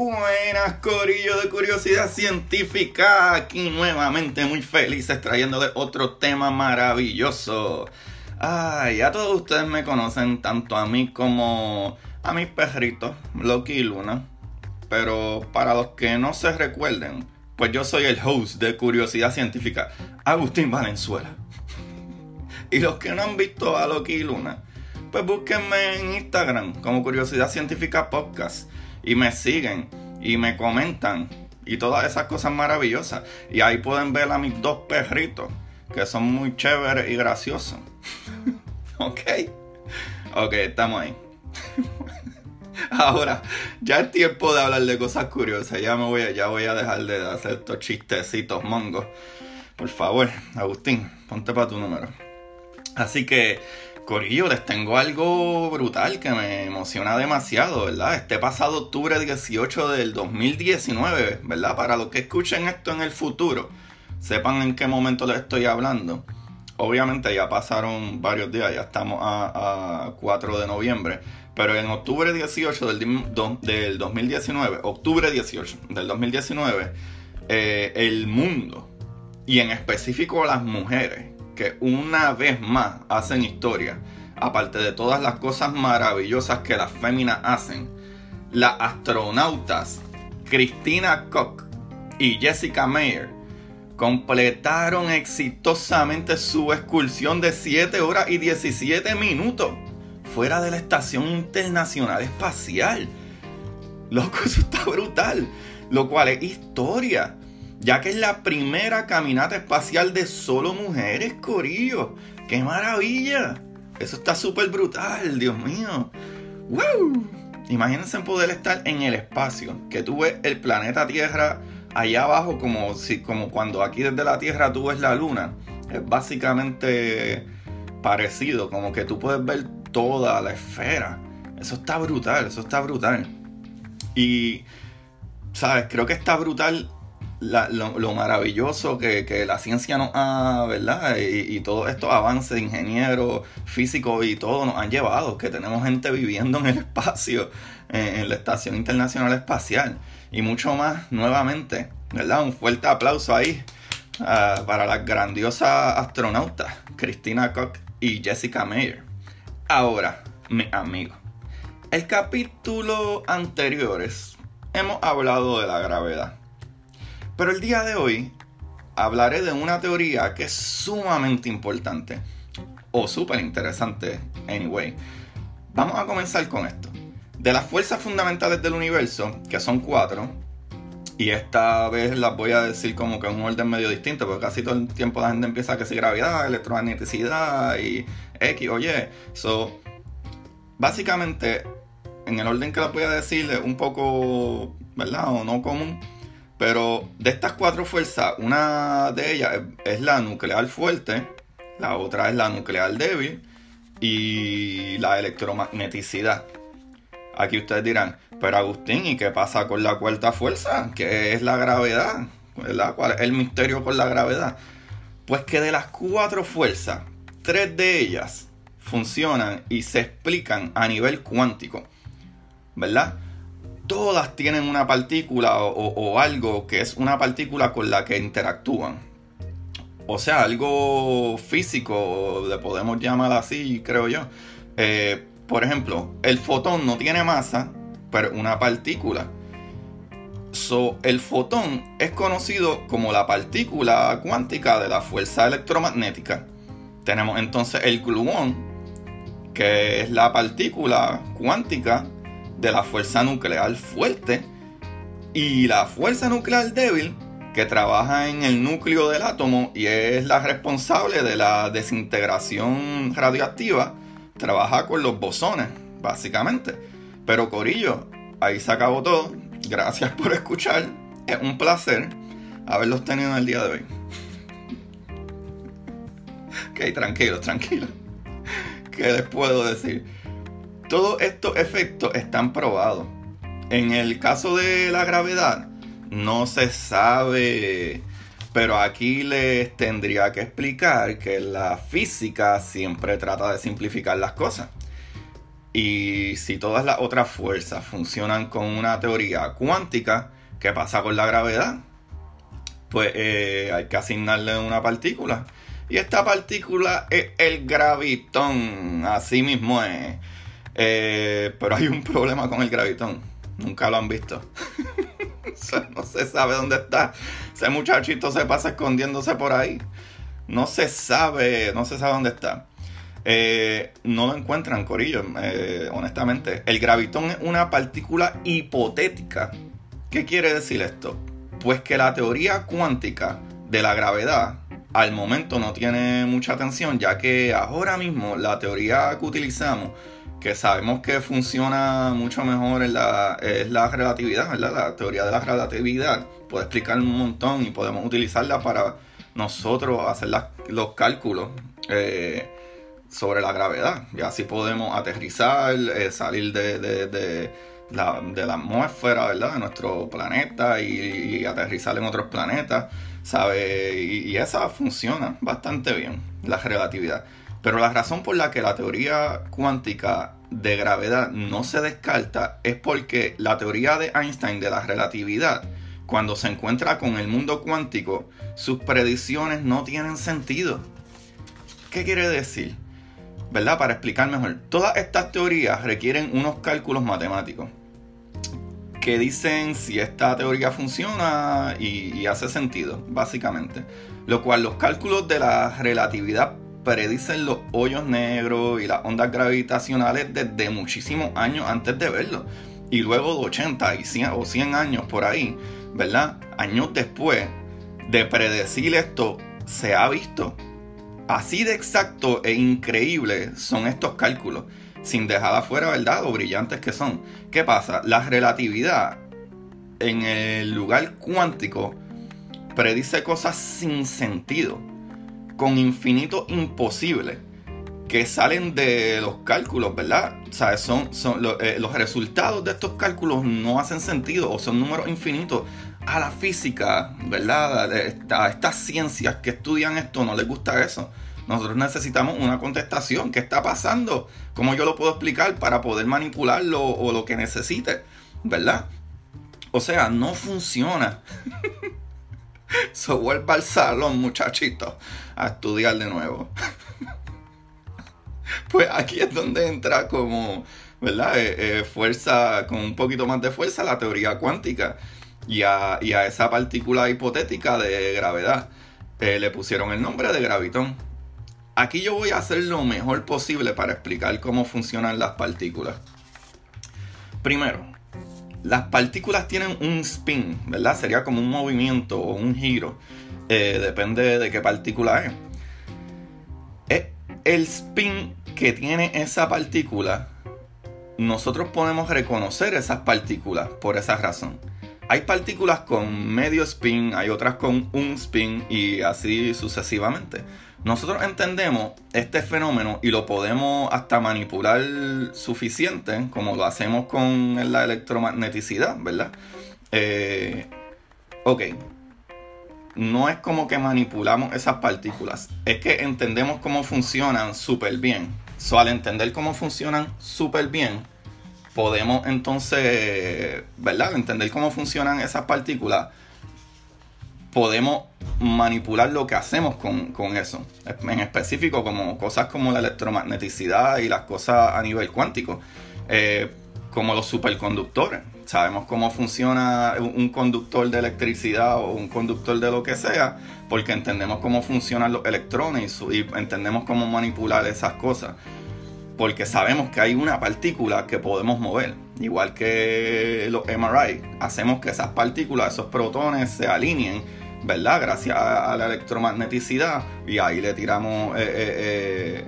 Buenas, Corillo de Curiosidad Científica. Aquí nuevamente muy felices trayéndole otro tema maravilloso. Ay, a todos ustedes me conocen, tanto a mí como a mis perritos, Loki y Luna. Pero para los que no se recuerden, pues yo soy el host de Curiosidad Científica, Agustín Valenzuela. Y los que no han visto a Loki y Luna, pues búsquenme en Instagram como Curiosidad Científica Podcast y me siguen y me comentan y todas esas cosas maravillosas. Y ahí pueden ver a mis dos perritos que son muy chéveres y graciosos. ok. Ok, estamos ahí. Ahora, ya es tiempo de hablar de cosas curiosas. Ya me voy a, ya voy a dejar de hacer estos chistecitos mongos. Por favor, Agustín, ponte para tu número. Así que Corillo, les tengo algo brutal que me emociona demasiado, ¿verdad? Este pasado octubre 18 del 2019, ¿verdad? Para los que escuchen esto en el futuro, sepan en qué momento les estoy hablando. Obviamente ya pasaron varios días, ya estamos a, 4 de noviembre, pero en octubre 18 del, del 2019, octubre 18 del 2019, eh, el mundo, y en específico las mujeres, una vez más hacen historia, aparte de todas las cosas maravillosas que las féminas hacen, las astronautas Christina Koch y Jessica Meyer completaron exitosamente su excursión de 7 horas y 17 minutos fuera de la Estación Internacional Espacial. Loco, eso está brutal. Lo cual es historia ya que es la primera caminata espacial de solo mujeres, Corillo. ¡Qué maravilla! Eso está súper brutal, Dios mío. ¡Wow! Imagínense poder estar en el espacio, que tú ves el planeta Tierra allá abajo como, si, como cuando aquí desde la Tierra tú ves la luna. Es básicamente parecido, como que tú puedes ver toda la esfera. Eso está brutal, eso está brutal. Y, ¿sabes? Creo que está brutal lo, maravilloso que, la ciencia nos ha, ¿verdad? Y, todos estos avances ingenieros, físicos y todo nos han llevado, que tenemos gente viviendo en el espacio, en, la Estación Internacional Espacial y mucho más nuevamente, ¿verdad? Un fuerte aplauso ahí ah, para las grandiosas astronautas, Christina Koch y Jessica Meyer. Ahora, mi amigo, el capítulo anteriores hemos hablado de la gravedad pero el día de hoy hablaré de una teoría que es sumamente importante o súper interesante, anyway. Vamos a comenzar con esto. De las fuerzas fundamentales del universo, que son cuatro, y esta vez las voy a decir como que en un orden medio distinto, porque casi todo el tiempo la gente empieza a decir gravedad, electromagneticidad y X o Y. So, básicamente, en el orden que las voy a decir es un poco, ¿verdad? O no común pero de estas cuatro fuerzas, una de ellas es la nuclear fuerte, la otra es la nuclear débil y la electromagneticidad. Aquí ustedes dirán, pero Agustín, ¿y qué pasa con la cuarta fuerza? ¿Qué es la gravedad? ¿Cuál es el misterio con la gravedad? Pues que de las cuatro fuerzas, tres de ellas funcionan y se explican a nivel cuántico. ¿Verdad? Todas tienen una partícula o, algo que es una partícula con la que interactúan. O sea, algo físico, le podemos llamar así, creo yo. Eh, por ejemplo, el fotón no tiene masa, pero una partícula. So, el fotón es conocido como la partícula cuántica de la fuerza electromagnética. Tenemos entonces el gluón, que es la partícula cuántica de la fuerza nuclear fuerte y la fuerza nuclear débil que trabaja en el núcleo del átomo y es la responsable de la desintegración radioactiva, trabaja con los bosones, básicamente. Pero Corillo, ahí se acabó todo. Gracias por escuchar. Es un placer haberlos tenido en el día de hoy. ok, tranquilo, tranquilo. ¿Qué les puedo decir? Todos estos efectos están probados. En el caso de la gravedad, no se sabe, pero aquí les tendría que explicar que la física siempre trata de simplificar las cosas. Y si todas las otras fuerzas funcionan con una teoría cuántica, ¿qué pasa con la gravedad? Pues eh, hay que asignarle una partícula. Y esta partícula es el gravitón. Así mismo es. Eh, pero hay un problema con el gravitón. Nunca lo han visto. no se sabe dónde está. Ese muchachito se pasa escondiéndose por ahí. No se sabe, no se sabe dónde está. Eh, no lo encuentran, Corillo, eh, honestamente. El gravitón es una partícula hipotética. ¿Qué quiere decir esto? Pues que la teoría cuántica de la gravedad al momento no tiene mucha atención, ya que ahora mismo la teoría que utilizamos que sabemos que funciona mucho mejor en la, es la relatividad, ¿verdad? La teoría de la relatividad puede explicar un montón y podemos utilizarla para nosotros hacer los cálculos eh, sobre la gravedad. Y así podemos aterrizar, eh, salir de, la, atmósfera, ¿verdad? De nuestro planeta y, aterrizar en otros planetas, ¿sabe? y esa funciona bastante bien, la relatividad. Pero la razón por la que la teoría cuántica de gravedad no se descarta es porque la teoría de Einstein de la relatividad, cuando se encuentra con el mundo cuántico, sus predicciones no tienen sentido. ¿Qué quiere decir? ¿Verdad? Para explicar mejor. Todas estas teorías requieren unos cálculos matemáticos que dicen si esta teoría funciona y, y hace sentido, básicamente. Lo cual los cálculos de la relatividad predicen los hoyos negros y las ondas gravitacionales desde muchísimos años antes de verlo. Y luego de 80 y 100, o 100 años por ahí, ¿verdad? Años después de predecir esto, se ha visto. Así de exacto e increíble son estos cálculos, sin dejar afuera, ¿verdad? Lo brillantes que son. ¿Qué pasa? La relatividad en el lugar cuántico predice cosas sin sentido con infinitos imposibles que salen de los cálculos, ¿verdad? O sea, son, eh, los resultados de estos cálculos no hacen sentido o son números infinitos. A la física, ¿verdad? A estas ciencias que estudian esto no les gusta eso. Nosotros necesitamos una contestación. ¿Qué está pasando? ¿Cómo yo lo puedo explicar para poder manipularlo o lo que necesite? ¿Verdad? O sea, no funciona. So vuelva al salón, muchachito, a estudiar de nuevo. pues aquí es donde entra como, ¿verdad? Eh, eh, fuerza, con un poquito más de fuerza la teoría cuántica. Y a, esa partícula hipotética de gravedad eh, le pusieron el nombre de gravitón. Aquí yo voy a hacer lo mejor posible para explicar cómo funcionan las partículas. Primero, las partículas tienen un spin, ¿verdad? Sería como un movimiento o un giro. Eh, depende de qué partícula es. es. El spin que tiene esa partícula, nosotros podemos reconocer esas partículas por esa razón. Hay partículas con medio spin, hay otras con un spin y así sucesivamente. Nosotros entendemos este fenómeno y lo podemos hasta manipular suficiente, como lo hacemos con la electromagneticidad, ¿verdad? Eh, ok, no es como que manipulamos esas partículas, es que entendemos cómo funcionan súper bien. So, al entender cómo funcionan súper bien, podemos entonces, ¿verdad? Entender cómo funcionan esas partículas podemos manipular lo que hacemos con, eso. En específico, como cosas como la electromagneticidad y las cosas a nivel cuántico, eh, como los superconductores. Sabemos cómo funciona un conductor de electricidad o un conductor de lo que sea, porque entendemos cómo funcionan los electrones y entendemos cómo manipular esas cosas. Porque sabemos que hay una partícula que podemos mover. Igual que los MRI, hacemos que esas partículas, esos protones se alineen ¿verdad? Gracias a, la electromagneticidad y ahí le tiramos eh, eh,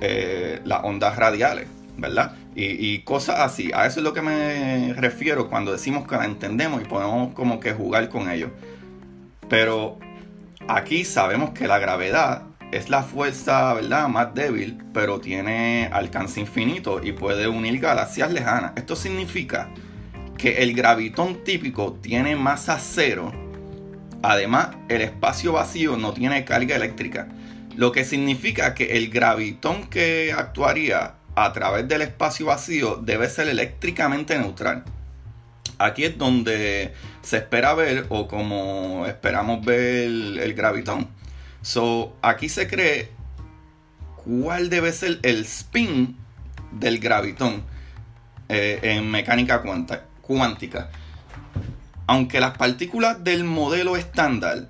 eh, las ondas radiales, ¿verdad? Y, cosas así. A eso es lo que me refiero cuando decimos que la entendemos y podemos como que jugar con ello. Pero aquí sabemos que la gravedad es la fuerza, ¿verdad? Más débil, pero tiene alcance infinito y puede unir galaxias lejanas. Esto significa que el gravitón típico tiene masa cero Además, el espacio vacío no tiene carga eléctrica, lo que significa que el gravitón que actuaría a través del espacio vacío debe ser eléctricamente neutral. Aquí es donde se espera ver o como esperamos ver el, gravitón. So, aquí se cree cuál debe ser el spin del gravitón eh, en mecánica cuántica. Aunque las partículas del modelo estándar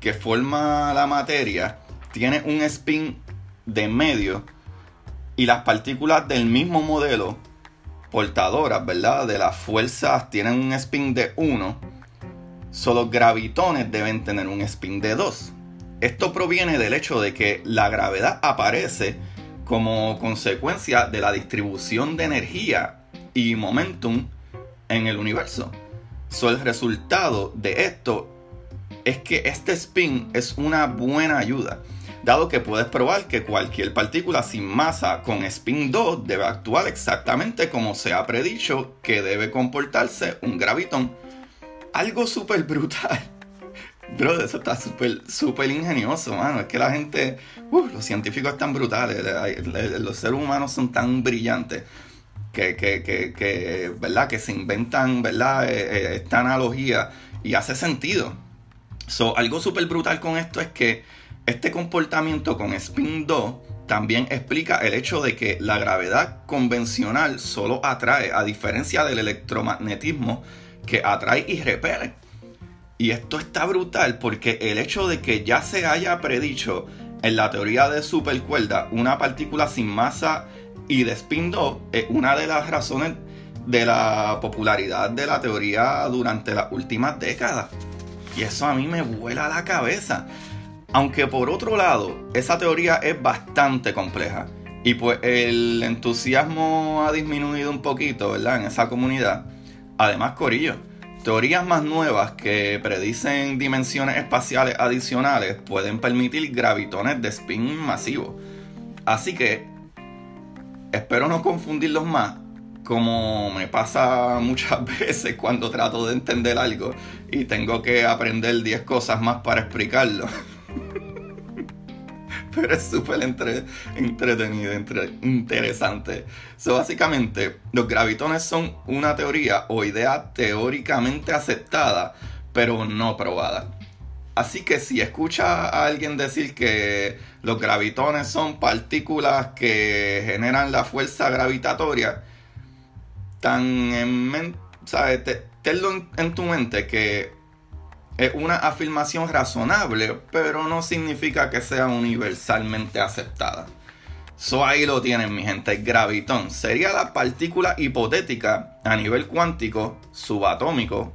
que forma la materia tiene un spin de medio y las partículas del mismo modelo portadoras, ¿verdad? De las fuerzas tienen un spin de 1, solo gravitones deben tener un spin de 2. Esto proviene del hecho de que la gravedad aparece como consecuencia de la distribución de energía y momentum en el universo. So, el resultado de esto es que este spin es una buena ayuda dado que puedes probar que cualquier partícula sin masa con spin 2 debe actuar exactamente como se ha predicho que debe comportarse un gravitón. Algo súper brutal. Bro, eso está súper, súper ingenioso, mano. Es que la gente, uh, los científicos están brutales, los seres humanos son tan brillantes que, que, que, que ¿verdad? Que se inventan, ¿verdad? Eh, eh, esta analogía y hace sentido. So, algo súper brutal con esto es que este comportamiento con spin 2 también explica el hecho de que la gravedad convencional solo atrae, a diferencia del electromagnetismo que atrae y repele. Y esto está brutal porque el hecho de que ya se haya predicho en la teoría de supercuerda una partícula sin masa y de spin 2 es una de las razones de la popularidad de la teoría durante las últimas décadas. Y eso a mí me vuela la cabeza. Aunque por otro lado, esa teoría es bastante compleja. Y pues el entusiasmo ha disminuido un poquito, ¿verdad? En esa comunidad. Además, Corillo, teorías más nuevas que predicen dimensiones espaciales adicionales pueden permitir gravitones de spin masivo. Así que espero no confundirlos más, como me pasa muchas veces cuando trato de entender algo y tengo que aprender 10 cosas más para explicarlo. Pero es súper entretenido, interesante. So, básicamente, los gravitones son una teoría o idea teóricamente aceptada, pero no probada. Así que si escucha a alguien decir que los gravitones son partículas que generan la fuerza gravitatoria, tan en, ¿sabes? tenlo en tu mente que es una afirmación razonable, pero no significa que sea universalmente aceptada. So ahí lo tienen, mi gente. Gravitón sería la partícula hipotética a nivel cuántico subatómico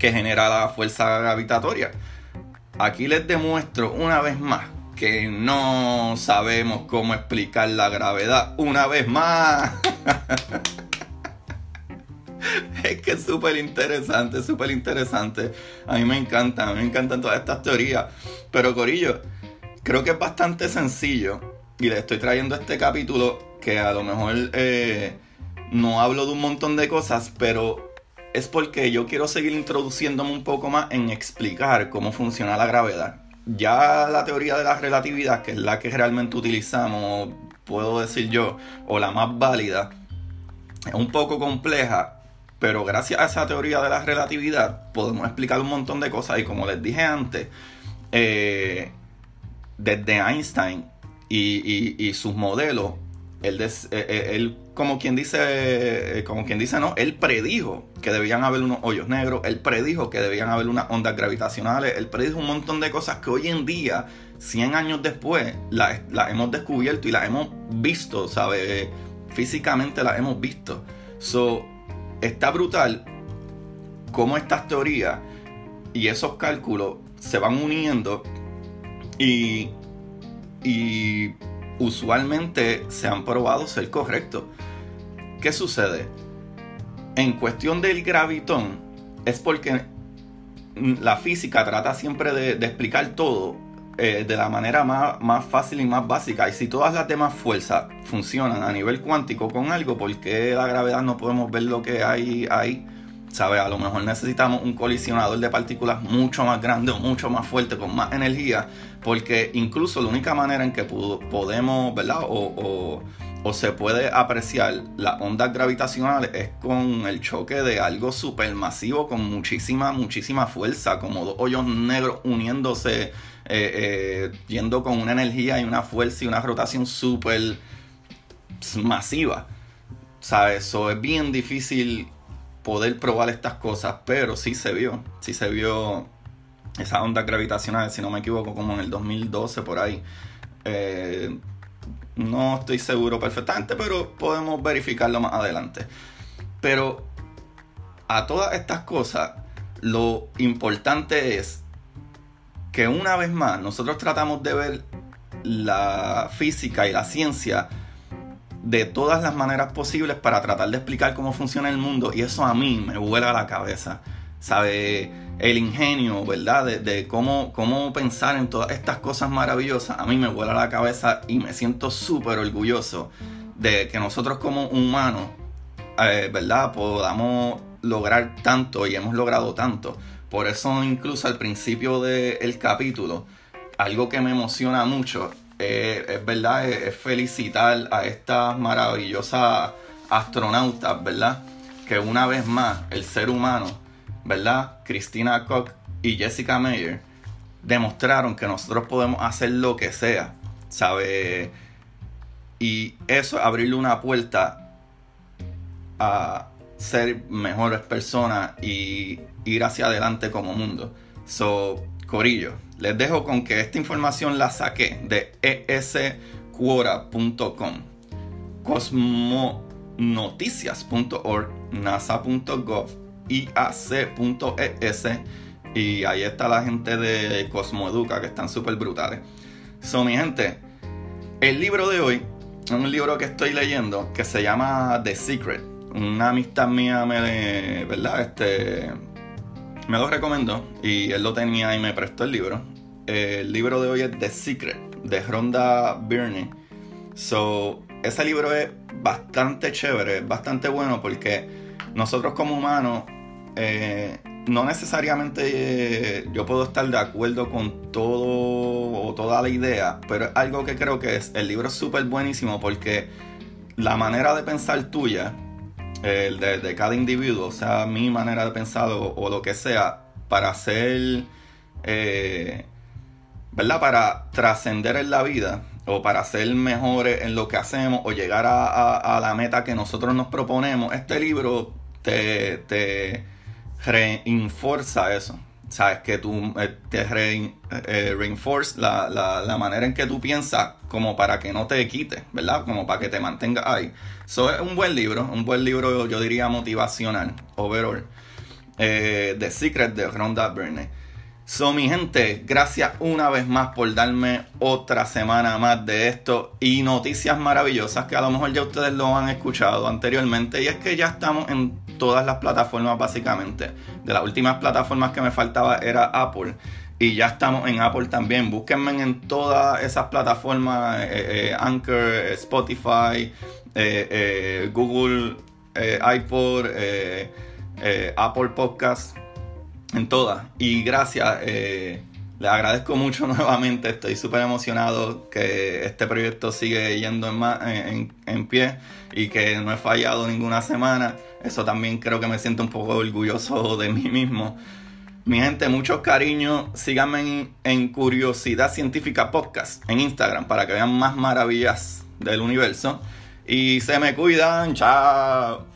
que genera la fuerza gravitatoria. Aquí les demuestro una vez más que no sabemos cómo explicar la gravedad. Una vez más. es que es súper interesante, súper interesante. A mí me encanta, a mí me encantan todas estas teorías. Pero Corillo, creo que es bastante sencillo. Y le estoy trayendo este capítulo que a lo mejor eh, no hablo de un montón de cosas, pero es porque yo quiero seguir introduciéndome un poco más en explicar cómo funciona la gravedad. Ya la teoría de la relatividad, que es la que realmente utilizamos, puedo decir yo, o la más válida, es un poco compleja pero gracias a esa teoría de la relatividad podemos explicar un montón de cosas. Y como les dije antes, eh, desde Einstein y, sus modelos, él, eh, eh, él, como quien dice, como quien dice, no, él predijo que debían haber unos hoyos negros, él predijo que debían haber unas ondas gravitacionales, él predijo un montón de cosas que hoy en día, 100 años después, las, hemos descubierto y las hemos visto, ¿sabes? Físicamente las hemos visto. So, está brutal cómo estas teorías y esos cálculos se van uniendo y, y usualmente se han probado ser correctos. ¿Qué sucede? En cuestión del gravitón, es porque la física trata siempre de, explicar todo eh, de la manera más, más, fácil y más básica. Y si todas las demás fuerzas funcionan a nivel cuántico con algo, ¿por qué la gravedad no podemos ver lo que hay ahí? ¿Sabes? A lo mejor necesitamos un colisionador de partículas mucho más grande o mucho más fuerte, con más energía, porque incluso la única manera en que podemos, ¿verdad? O, o se puede apreciar las ondas gravitacionales es con el choque de algo supermasivo con muchísima, muchísima fuerza, como dos hoyos negros uniéndose, eh, eh, yendo con una energía y una fuerza y una rotación súper masiva. ¿Sabes? Eso es bien difícil poder probar estas cosas, pero sí se vio, sí se vio esa onda gravitacional, si no me equivoco, como en el 2012 por ahí. Eh, no estoy seguro perfectamente, pero podemos verificarlo más adelante. Pero a todas estas cosas, lo importante es que una vez más nosotros tratamos de ver la física y la ciencia de todas las maneras posibles para tratar de explicar cómo funciona el mundo y eso a mí me vuela la cabeza. ¿Sabe? El ingenio, ¿verdad? De, cómo, cómo pensar en todas estas cosas maravillosas, a mí me vuela la cabeza y me siento súper orgulloso de que nosotros como humanos, eh, ¿verdad? Podamos lograr tanto y hemos logrado tanto. Por eso incluso al principio del capítulo, algo que me emociona mucho eh, es verdad, es, felicitar a estas maravillosas astronautas, ¿verdad? Que una vez más el ser humano, ¿verdad? Christina Koch y Jessica Meyer demostraron que nosotros podemos hacer lo que sea, ¿sabe? Y eso, abrirle una puerta a ser mejores personas y ir hacia adelante como mundo. So, Corillo, les dejo con que esta información la saqué de esquora.com, cosmonoticias.org, nasa.gov, iac.es y ahí está la gente de Cosmoeduca que están súper brutales. So, mi gente, el libro de hoy es un libro que estoy leyendo que se llama The Secret. Una amistad mía me, ¿verdad? Este, me lo recomendó y él lo tenía y me prestó el libro. El libro de hoy es The Secret de Rhonda Byrne. So, ese libro es bastante chévere, bastante bueno porque nosotros como humanos eh, no necesariamente eh, yo puedo estar de acuerdo con todo o toda la idea, pero es algo que creo que es el libro es súper buenísimo porque la manera de pensar tuya el de, cada individuo, o sea, mi manera de pensar o, lo que sea, para ser, eh, ¿verdad? Para trascender en la vida o para ser mejores en lo que hacemos o llegar a, la meta que nosotros nos proponemos, este libro te, te reinforza eso. Sabes que tú eh, te re, eh, reinforce la, la, manera en que tú piensas como para que no te quite, ¿verdad? Como para que te mantenga ahí. So, es un buen libro, un buen libro yo diría motivacional, overall. Eh, The Secret de Rhonda Byrne. So, mi gente, gracias una vez más por darme otra semana más de esto y noticias maravillosas que a lo mejor ya ustedes lo han escuchado anteriormente. Y es que ya estamos en todas las plataformas, básicamente. De las últimas plataformas que me faltaba era Apple. Y ya estamos en Apple también. Búsquenme en todas esas plataformas: eh, eh, Anchor, Spotify, eh, Google, iPod, Apple Podcast en todas. Y gracias, eh, agradezco mucho nuevamente. Estoy súper emocionado que este proyecto sigue yendo en, en, pie y que no he fallado ninguna semana. Eso también creo que me siento un poco orgulloso de mí mismo. Mi gente, muchos cariños. Síganme en, en Curiosidad Científica Podcast en Instagram para que vean más maravillas del universo. Y se me cuidan. Chao.